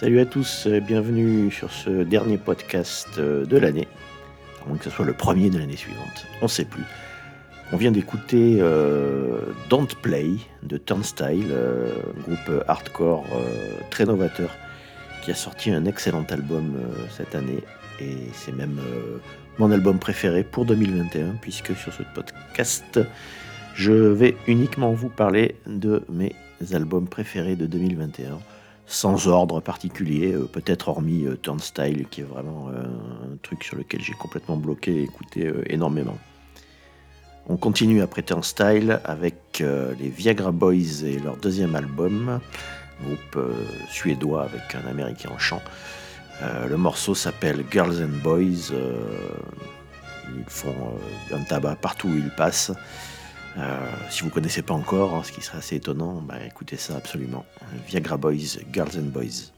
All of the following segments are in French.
Salut à tous, bienvenue sur ce dernier podcast euh, de l'année. À moins que ce soit le premier de l'année suivante, on ne sait plus. On vient d'écouter euh, Don't Play de Turnstile, euh, groupe hardcore très novateur qui a sorti un excellent album cette année et c'est même mon album préféré pour 2021 puisque sur ce podcast je vais uniquement vous parler de mes albums préférés de 2021 sans ordre particulier, euh, peut-être hormis euh, Turnstile, qui est vraiment euh, un truc sur lequel j'ai complètement bloqué et écouté énormément. On continue après Turnstile avec les Viagra Boys et leur deuxième album, groupe suédois avec un américain en chant. le morceau s'appelle Girls and Boys. ils font un tabac partout où ils passent. Euh, si vous ne connaissez pas encore, hein, ce qui serait assez étonnant, bah, écoutez ça absolument. Viagra Boys, Girls and Boys.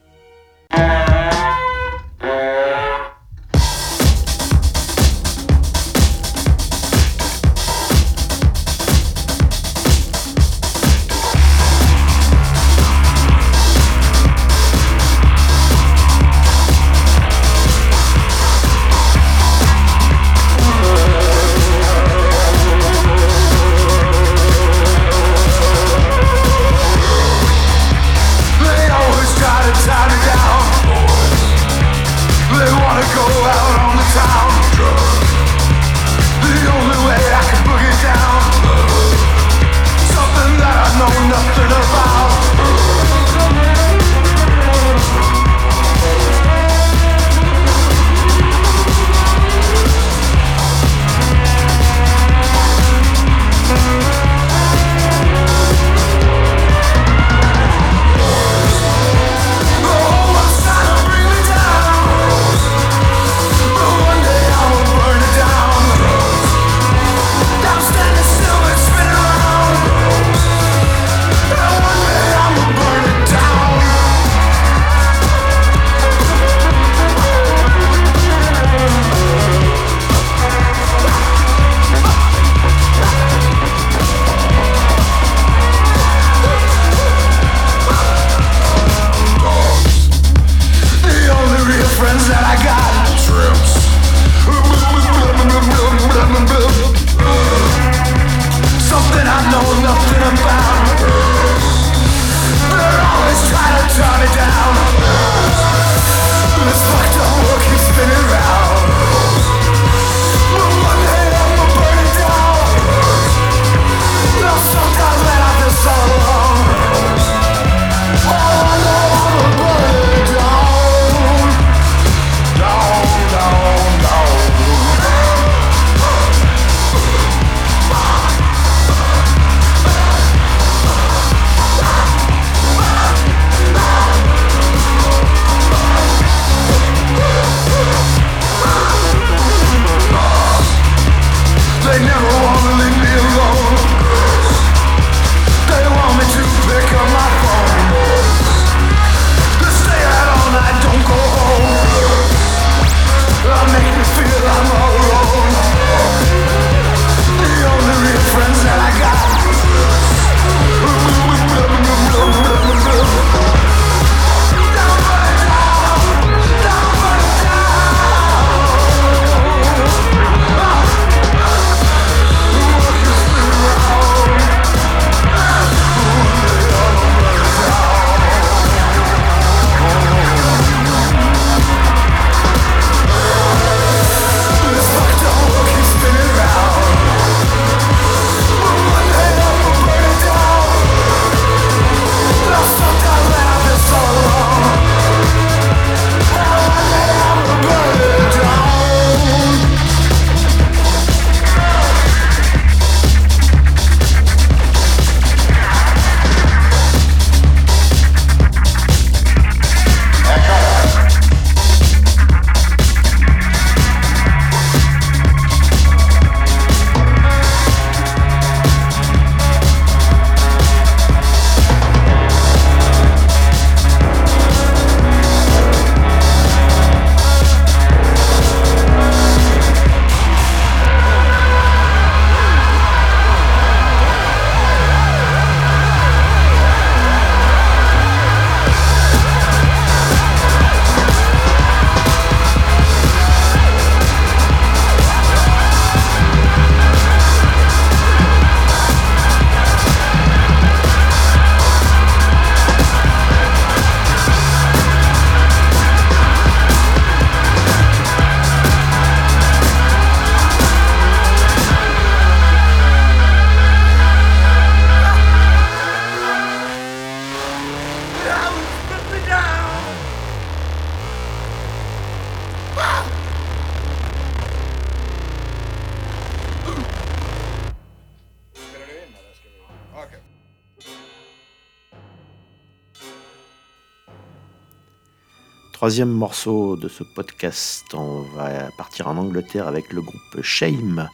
Troisième morceau de ce podcast, on va partir en Angleterre avec le groupe Shame,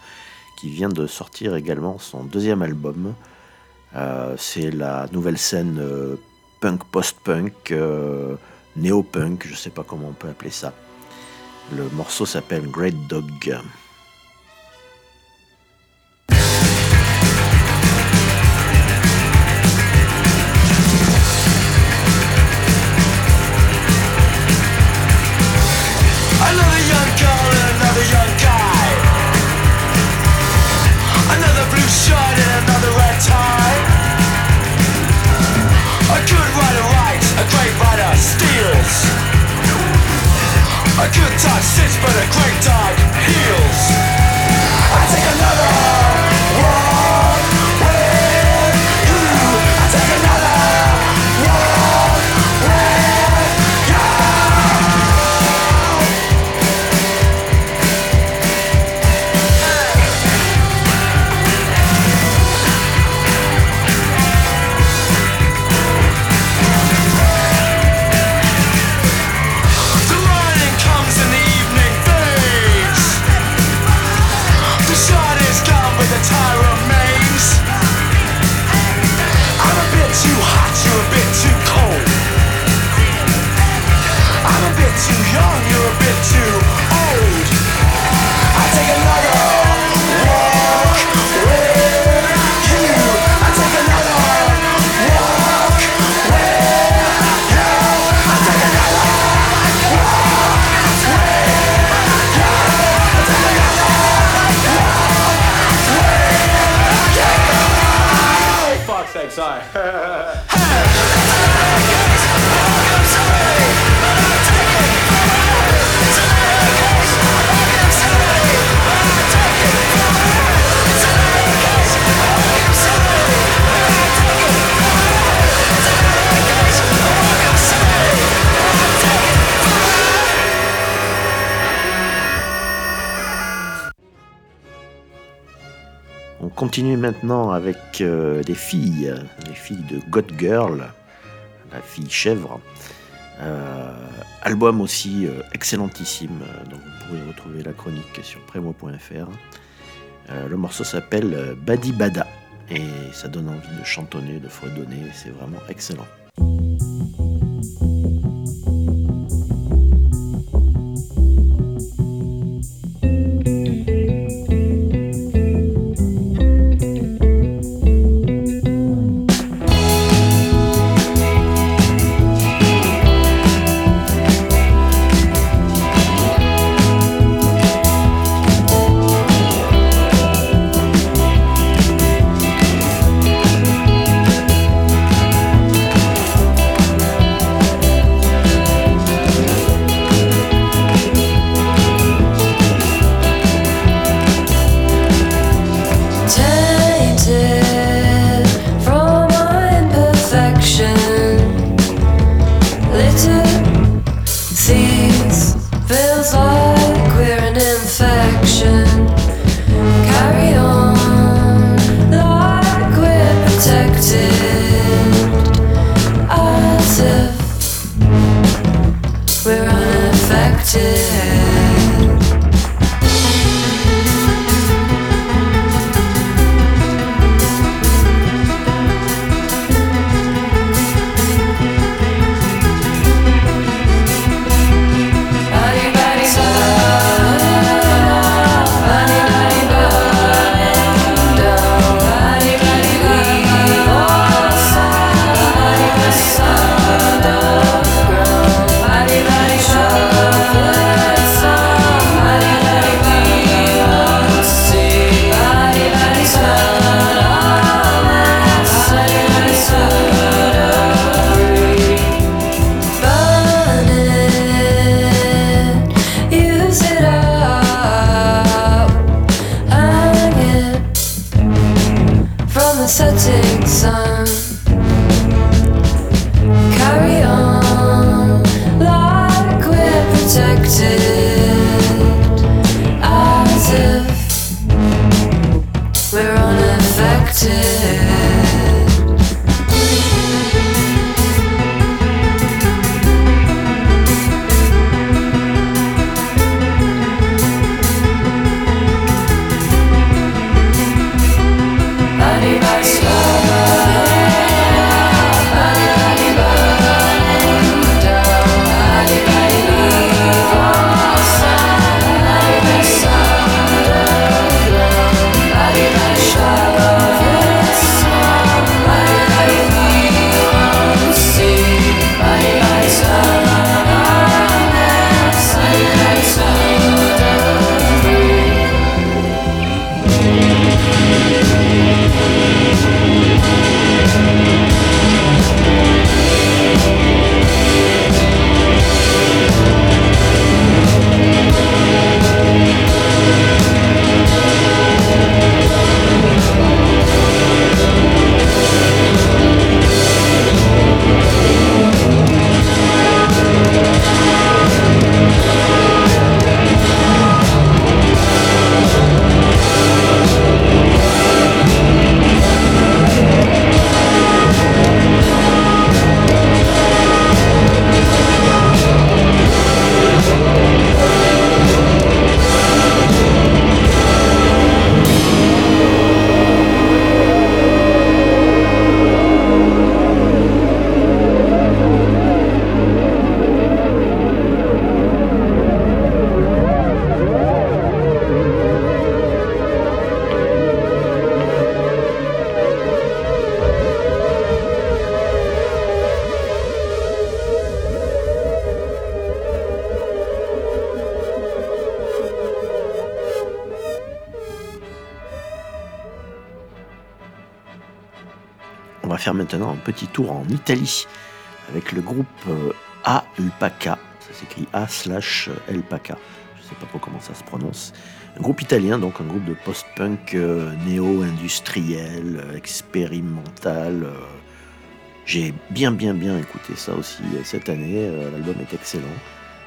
qui vient de sortir également son deuxième album. Euh, c'est la nouvelle scène euh, punk post-punk, euh, néo-punk, je ne sais pas comment on peut appeler ça. Le morceau s'appelle Great Dog. that steals. A good time sits but a great time heals I take another continue maintenant avec euh, des filles, les filles de God Girl, la fille chèvre. Euh, album aussi euh, excellentissime, donc vous pourrez retrouver la chronique sur premo.fr. le morceau s'appelle Badi Bada et ça donne envie de chantonner, de fredonner, c'est vraiment excellent. Petit tour en Italie avec le groupe Alpaca. Ça s'écrit A slash Alpaca. Je ne sais pas trop comment ça se prononce. Un groupe italien, donc un groupe de post-punk néo-industriel, expérimental. J'ai bien bien bien écouté ça aussi cette année. L'album est excellent.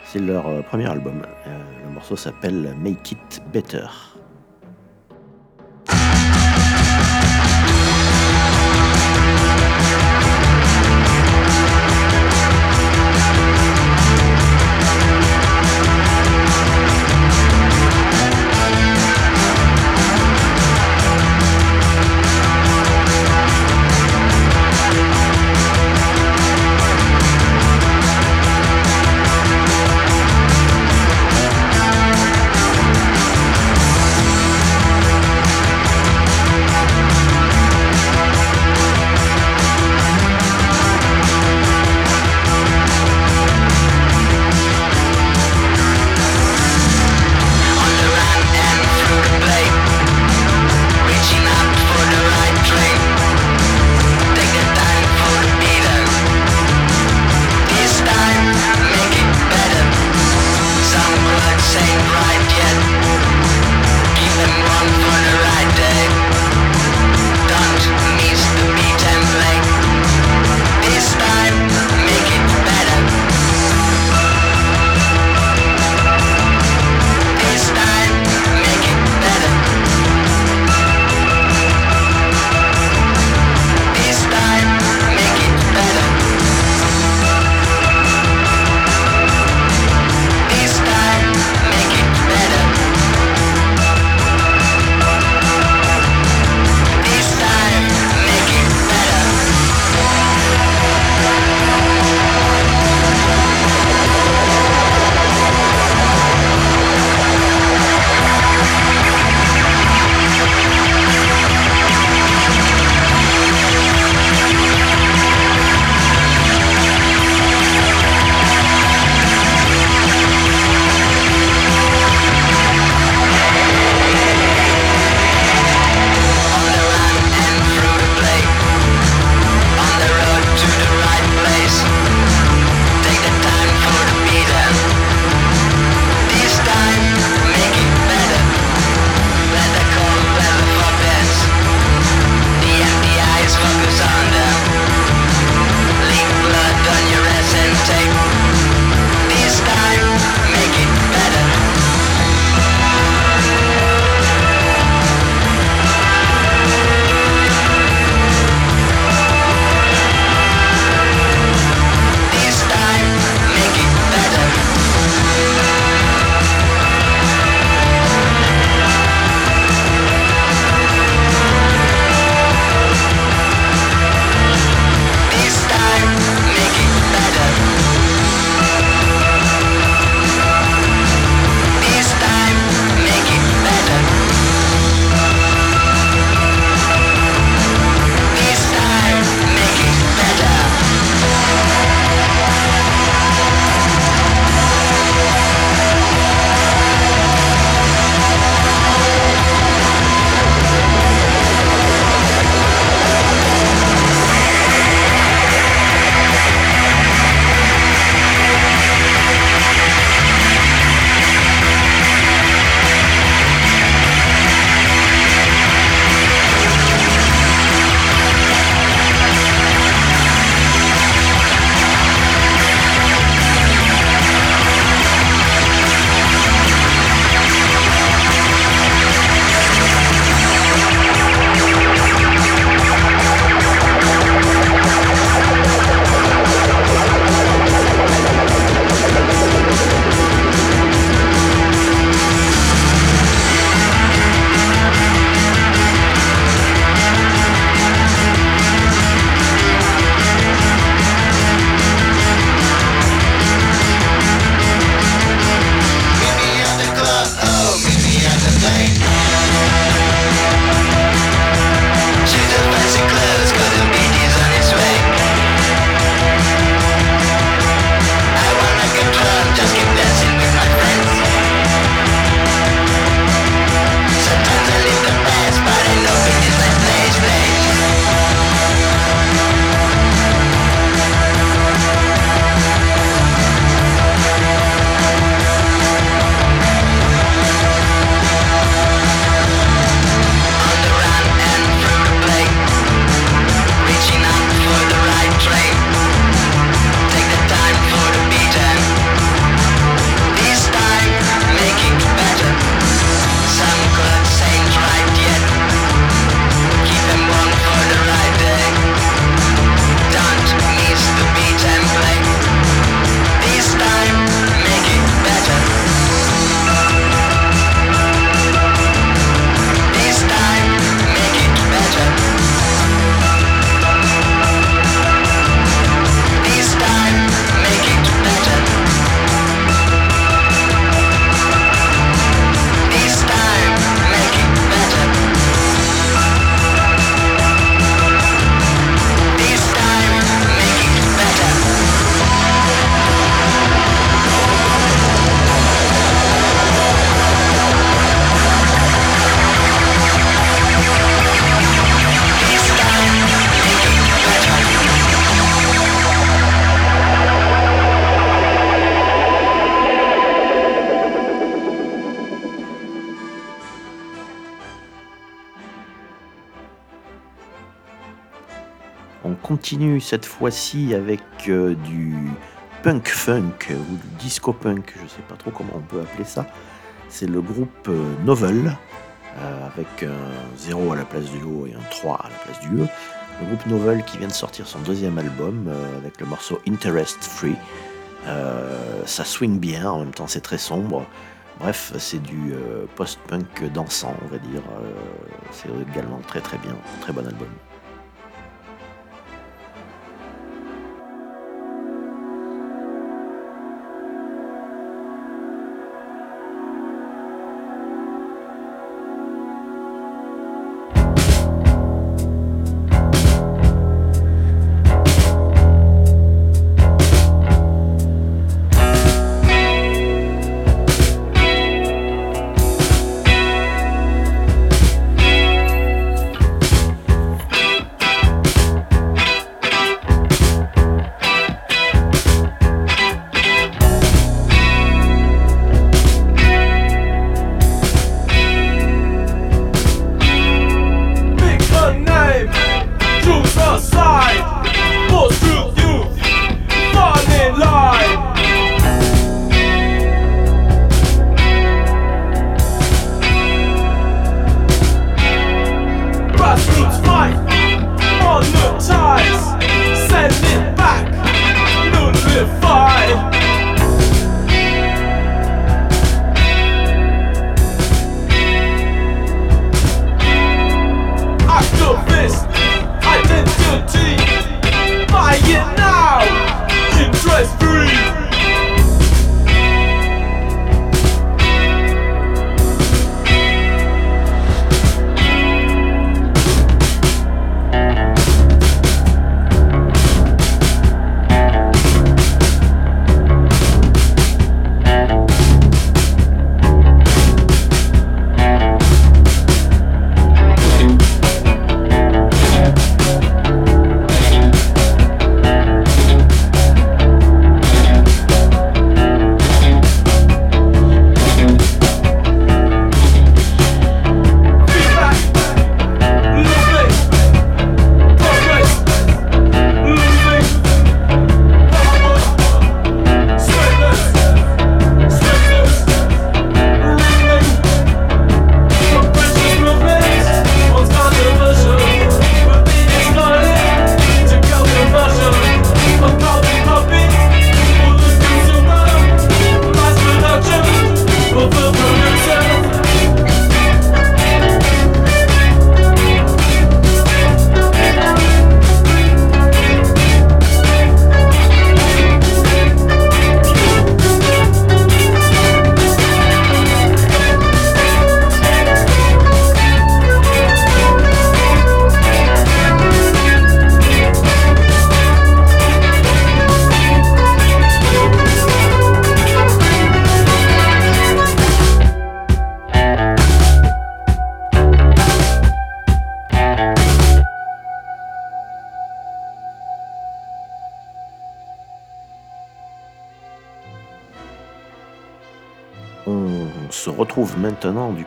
C'est leur premier album. le morceau s'appelle Make It Better. Continue cette fois-ci avec euh, du punk funk ou du disco punk, je ne sais pas trop comment on peut appeler ça. C'est le groupe euh, Novel avec un 0 à la place du O et un 3 à la place du E. Le groupe Novel qui vient de sortir son deuxième album avec le morceau Interest Free. ça swing bien, en même temps c'est très sombre. Bref, c'est du post-punk dansant, on va dire. c'est également très très bien, très bon album.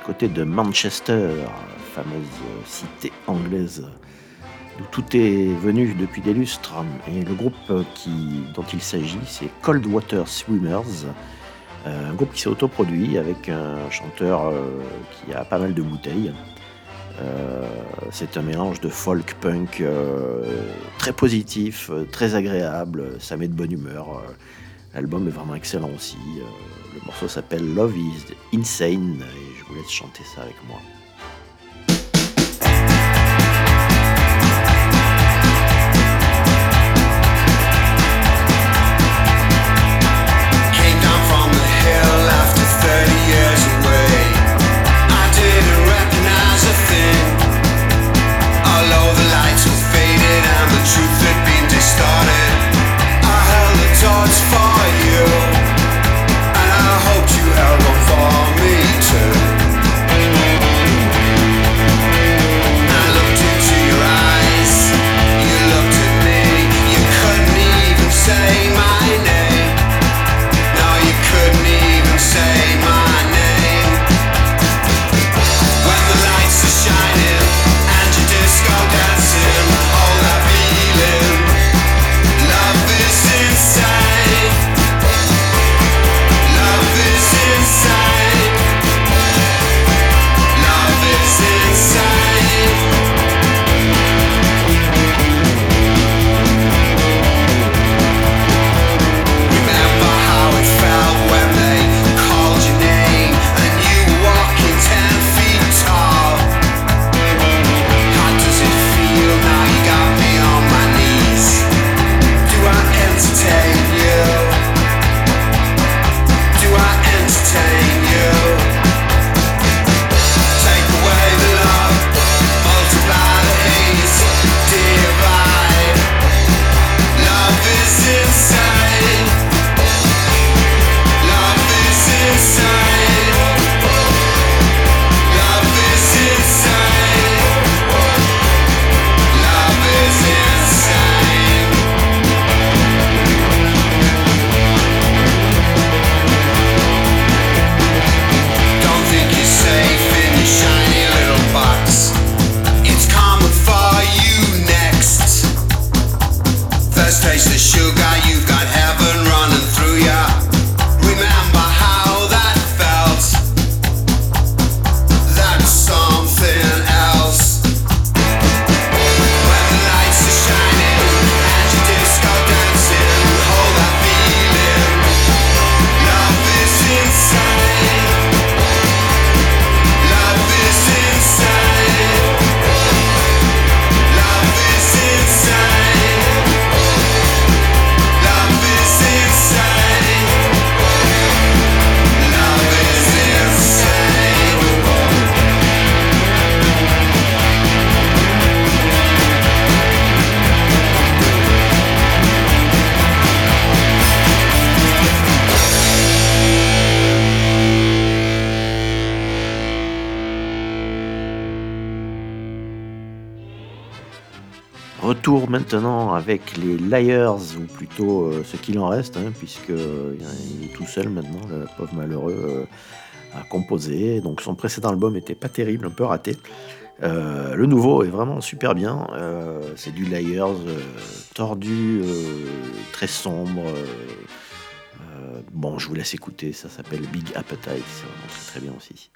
Côté de Manchester, fameuse cité anglaise d'où tout est venu depuis des lustres. Et le groupe dont il s'agit, c'est Cold Water Swimmers, euh, un groupe qui s'est autoproduit avec un chanteur euh, qui a pas mal de bouteilles. Euh, c'est un mélange de folk punk très positif, très agréable, ça met de bonne humeur. L'album est vraiment excellent aussi. Le morceau s'appelle Love is Insane vous laisse chanter ça avec moi. Maintenant avec les Liars, ou plutôt euh, ce qu'il en reste, hein, puisqu'il est tout seul maintenant, le pauvre malheureux, à composer. Donc son précédent album était pas terrible, un peu raté. le nouveau est vraiment super bien. c'est du Liars tordu, très sombre. bon, je vous laisse écouter, ça s'appelle Big Appetite, c'est vraiment très très bien aussi.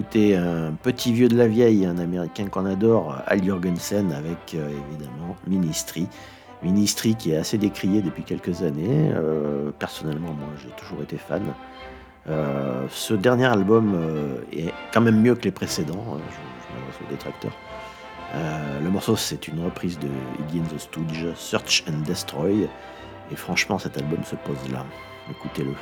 Écouter un petit vieux de la vieille, un américain qu'on adore, Al Jorgensen, avec euh, évidemment Ministry. Ministry qui est assez décrié depuis quelques années. Euh, personnellement, moi, j'ai toujours été fan. Euh, ce dernier album est quand même mieux que les précédents. Hein, je, m'adresse aux détracteurs. le morceau, c'est une reprise de Iggy the Stooge, Search and Destroy. Et franchement, cet album se pose là. Écoutez-le.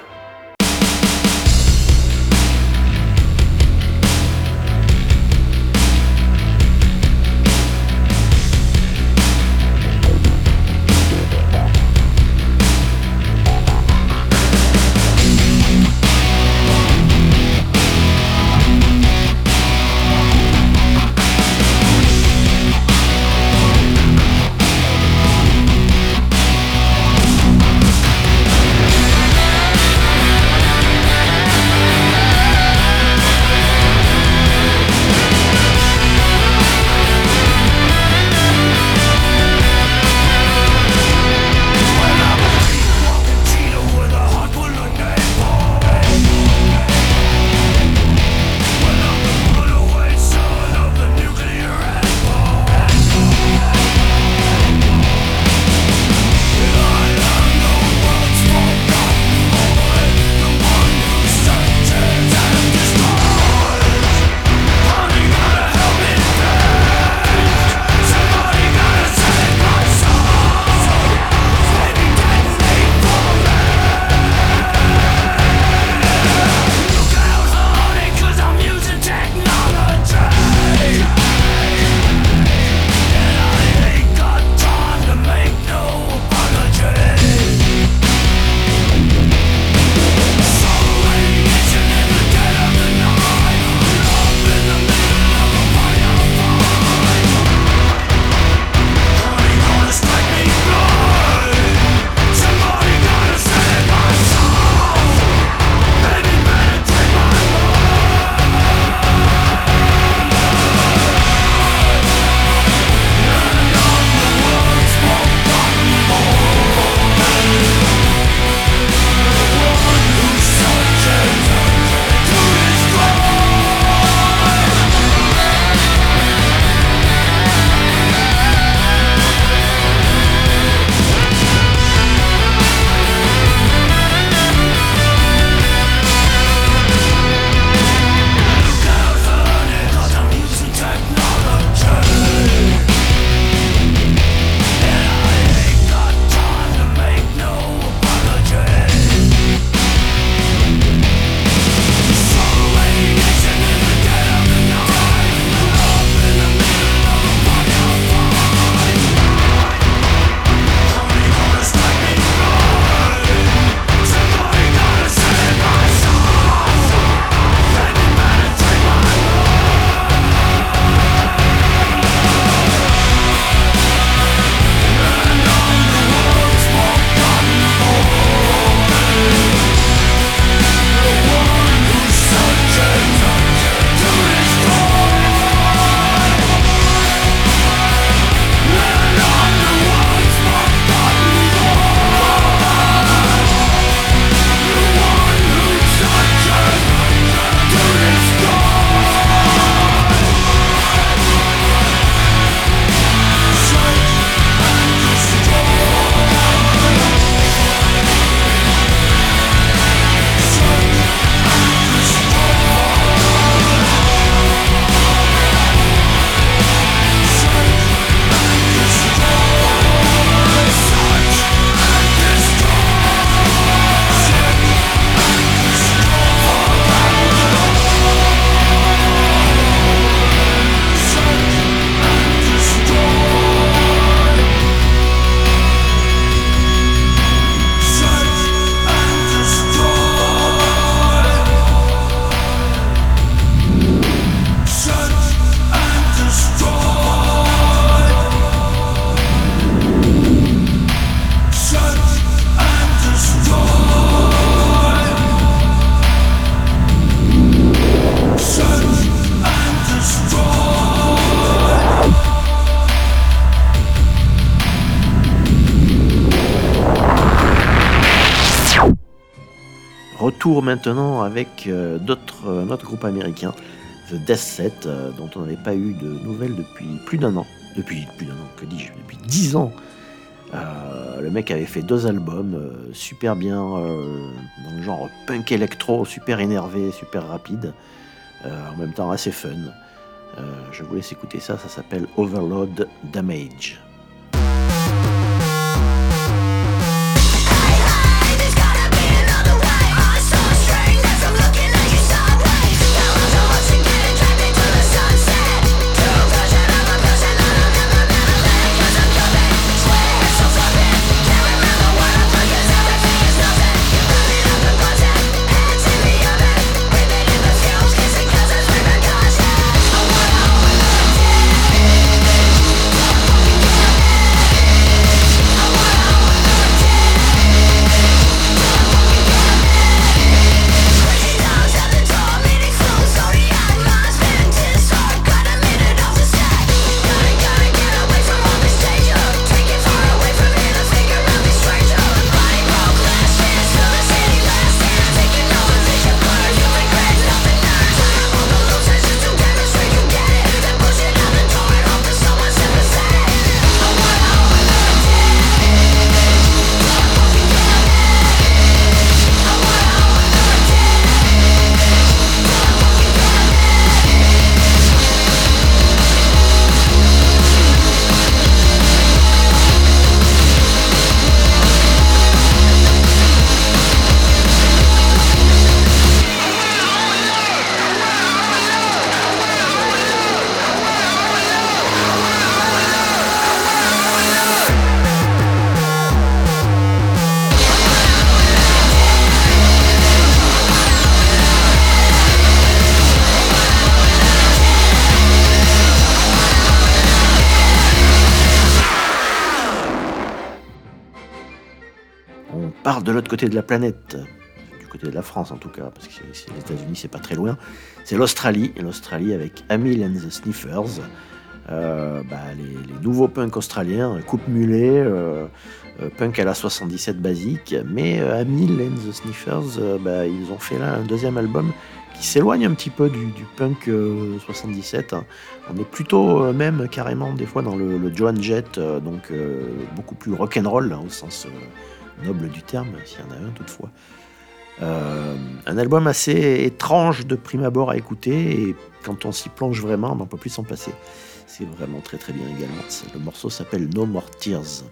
Retour maintenant avec d'autres, un autre groupe américain, The Death Set, dont on n'avait pas eu de nouvelles depuis plus d'un an. Depuis plus d'un an, que dis-je Depuis dix ans le mec avait fait deux albums, super bien dans le genre punk électro, super énervé, super rapide, en même temps assez fun. je vous laisse écouter ça, ça s'appelle Overload Damage. De l'autre côté de la planète, du côté de la France en tout cas, parce que les États-Unis c'est pas très loin, c'est l'Australie, l'Australie avec Amil and the Sniffers, euh, bah, les, nouveaux punks australiens, coupe mulet, euh, euh, punk à la 77 basique, mais Amil and the Sniffers, bah, ils ont fait là un deuxième album qui s'éloigne un petit peu du, punk 77. On est plutôt même carrément des fois dans le, le Joan Jett, donc beaucoup plus rock'n'roll hein, au sens noble du terme, s'il y en a un toutefois. Euh, un album assez étrange de prime abord à écouter et quand on s'y plonge vraiment, on n'en peut plus s'en passer. C'est vraiment très très bien également. Le morceau s'appelle No More Tears.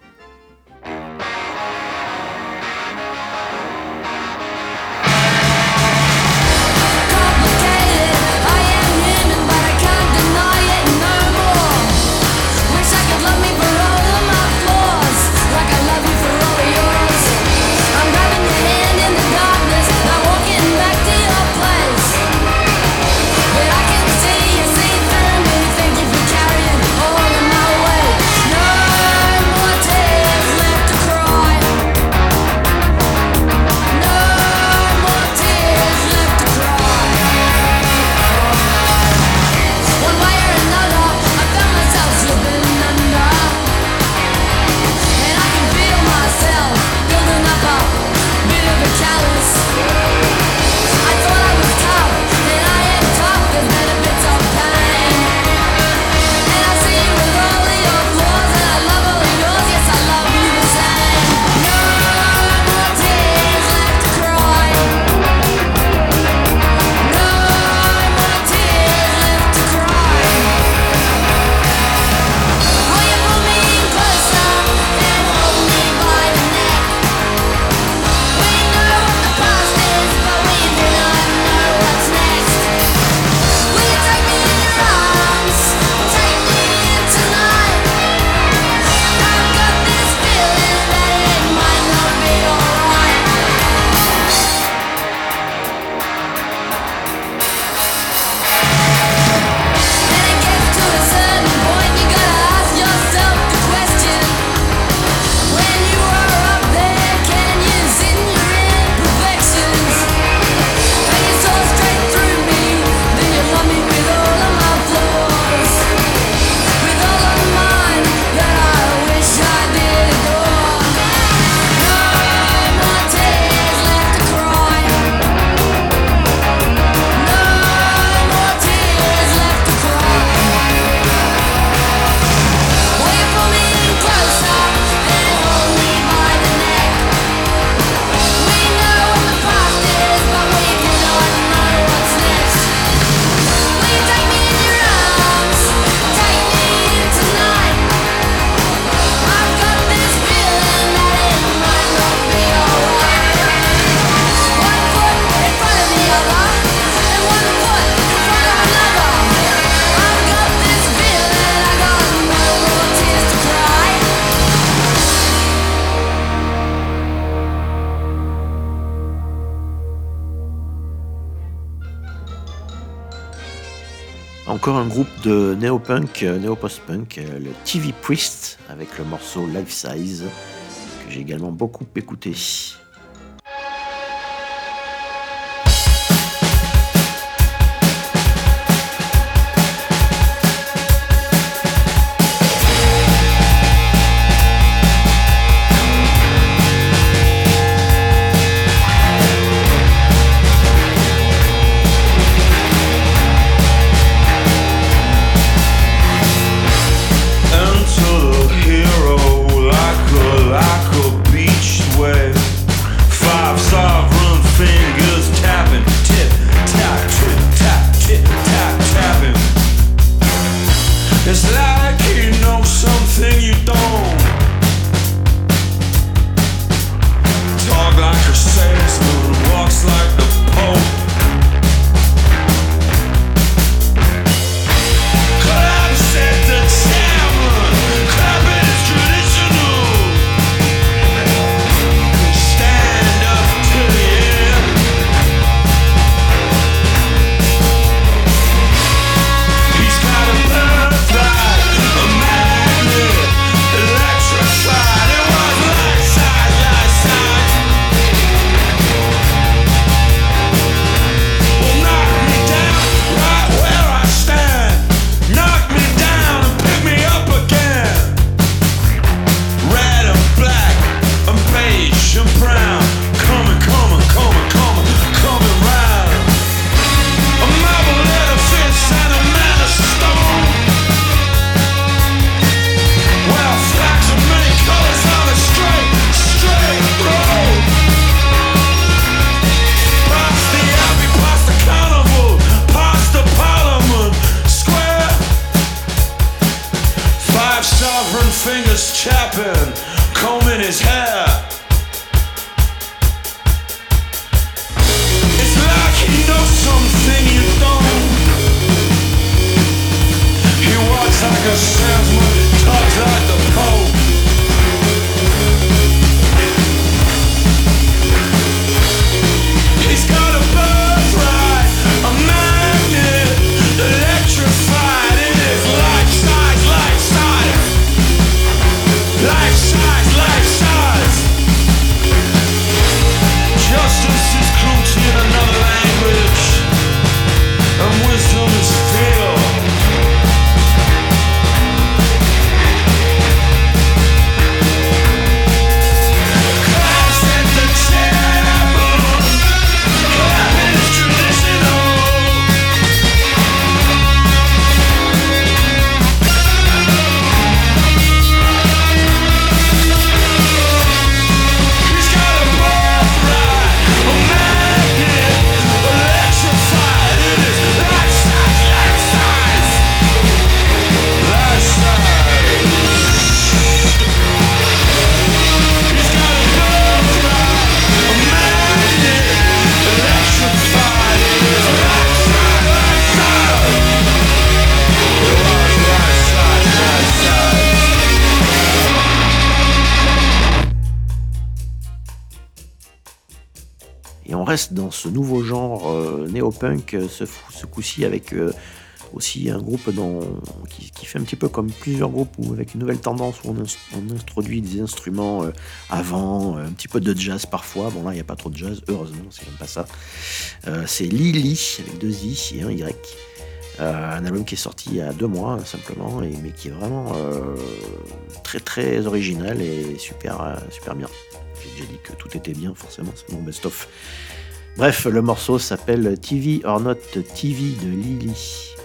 Encore un groupe de néo-punk, euh, néo-post-punk, euh, le TV Priest, avec le morceau Life Size, que j'ai également beaucoup écouté. Dans ce nouveau genre euh, néo-punk, euh, ce, coup-ci avec euh, aussi un groupe qui, fait un petit peu comme plusieurs groupes ou avec une nouvelle tendance où on, introduit des instruments avant, un petit peu de jazz parfois. Bon là il n'y a pas trop de jazz, heureusement, c'est même pas ça. c'est Lily avec deux i et un y. un album qui est sorti il y a deux mois simplement, mais qui est vraiment très très original et super, super bien. J'ai déjà dit que tout était bien, forcément, c'est mon best-of. Bref, le morceau s'appelle TV or Not TV de Lily.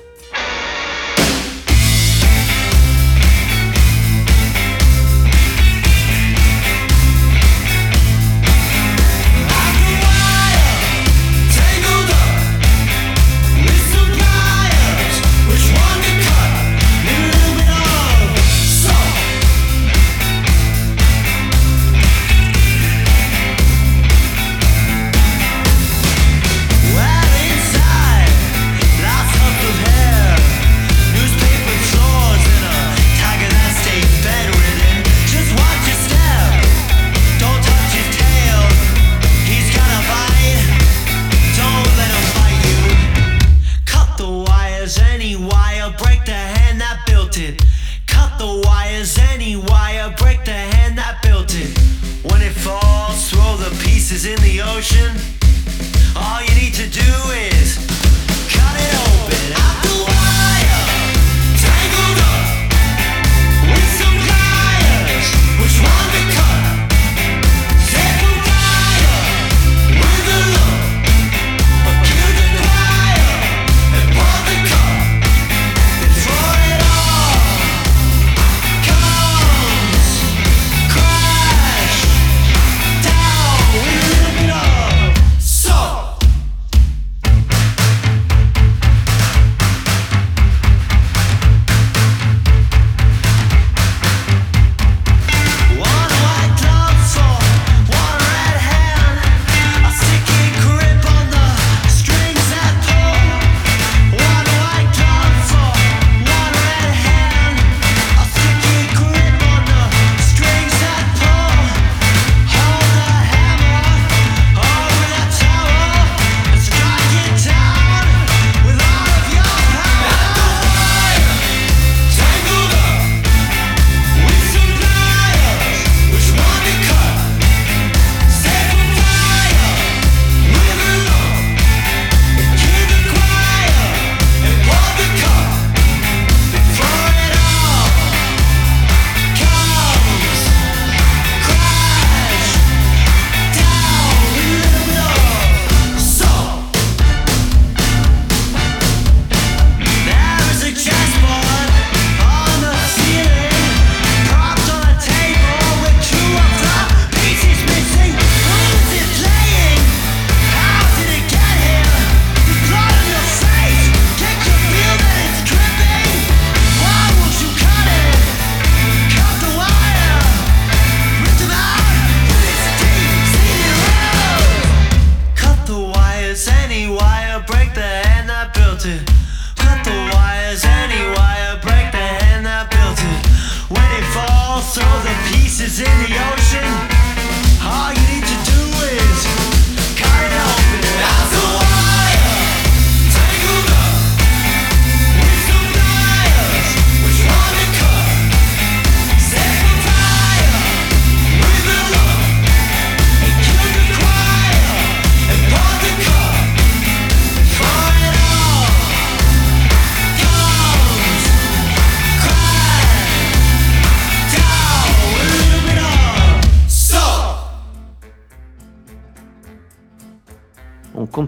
ty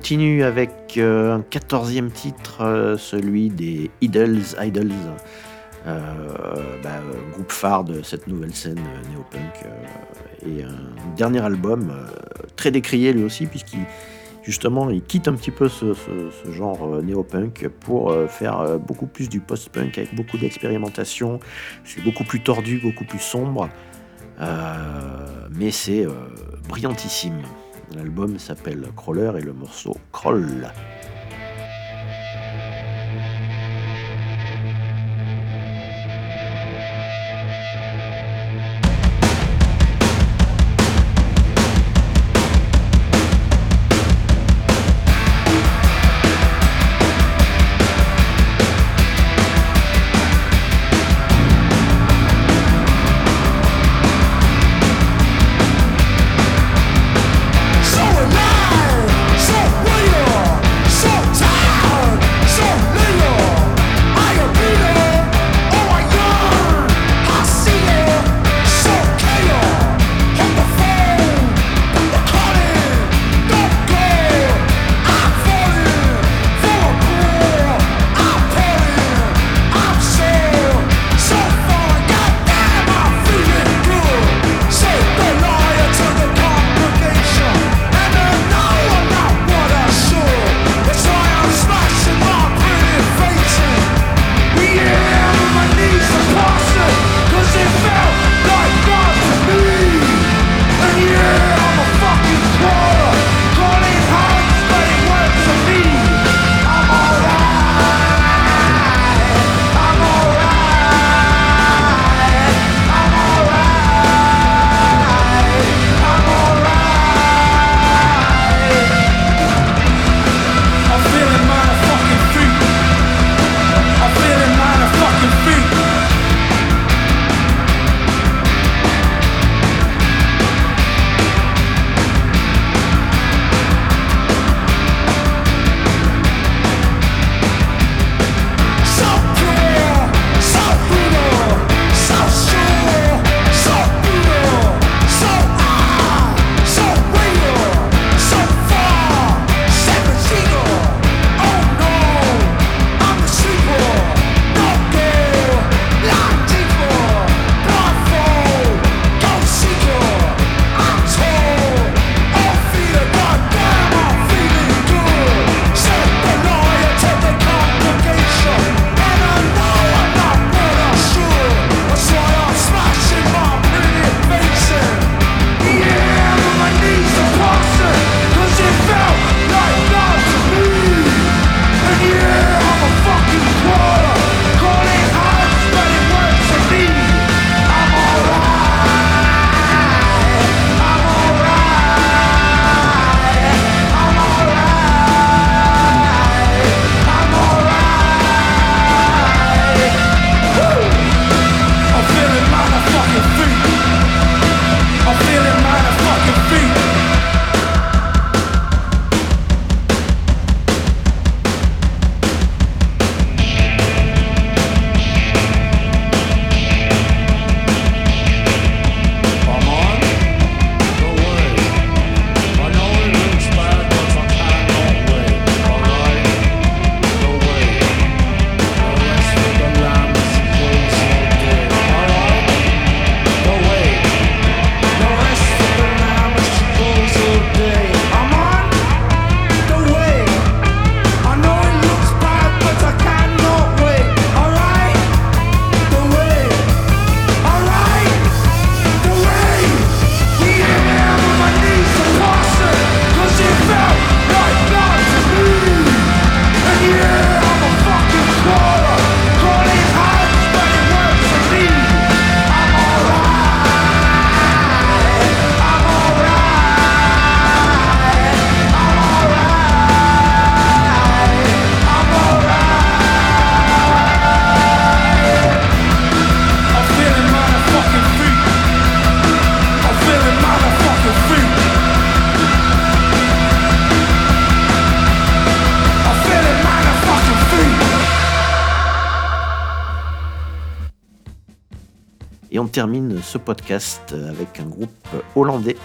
continue avec euh, un quatorzième titre, euh, celui des Idols. Idols, euh, bah, groupe phare de cette nouvelle scène néo-punk. et un dernier album très décrié lui aussi, puisqu'il justement il quitte un petit peu ce, genre néo-punk pour faire beaucoup plus du post-punk avec beaucoup d'expérimentation. C'est beaucoup plus tordu, beaucoup plus sombre. mais c'est brillantissime. L'album s'appelle Crawler et le morceau Crawl. Ce podcast avec un groupe hollandais,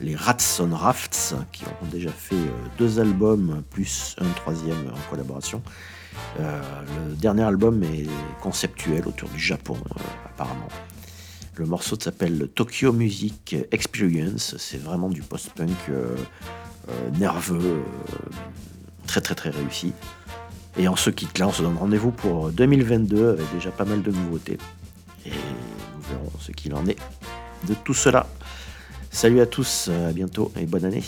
les Rats on Rafts, qui ont déjà fait deux albums plus un troisième en collaboration. le dernier album est conceptuel autour du Japon, apparemment. Le morceau s'appelle Tokyo Music Experience. C'est vraiment du post-punk euh, euh, nerveux, euh, très très très réussi. Et en se quitte là, on se donne rendez-vous pour 2022 avec déjà pas mal de nouveautés. Et ce qu'il en est de tout cela. Salut à tous, à bientôt et bonne année.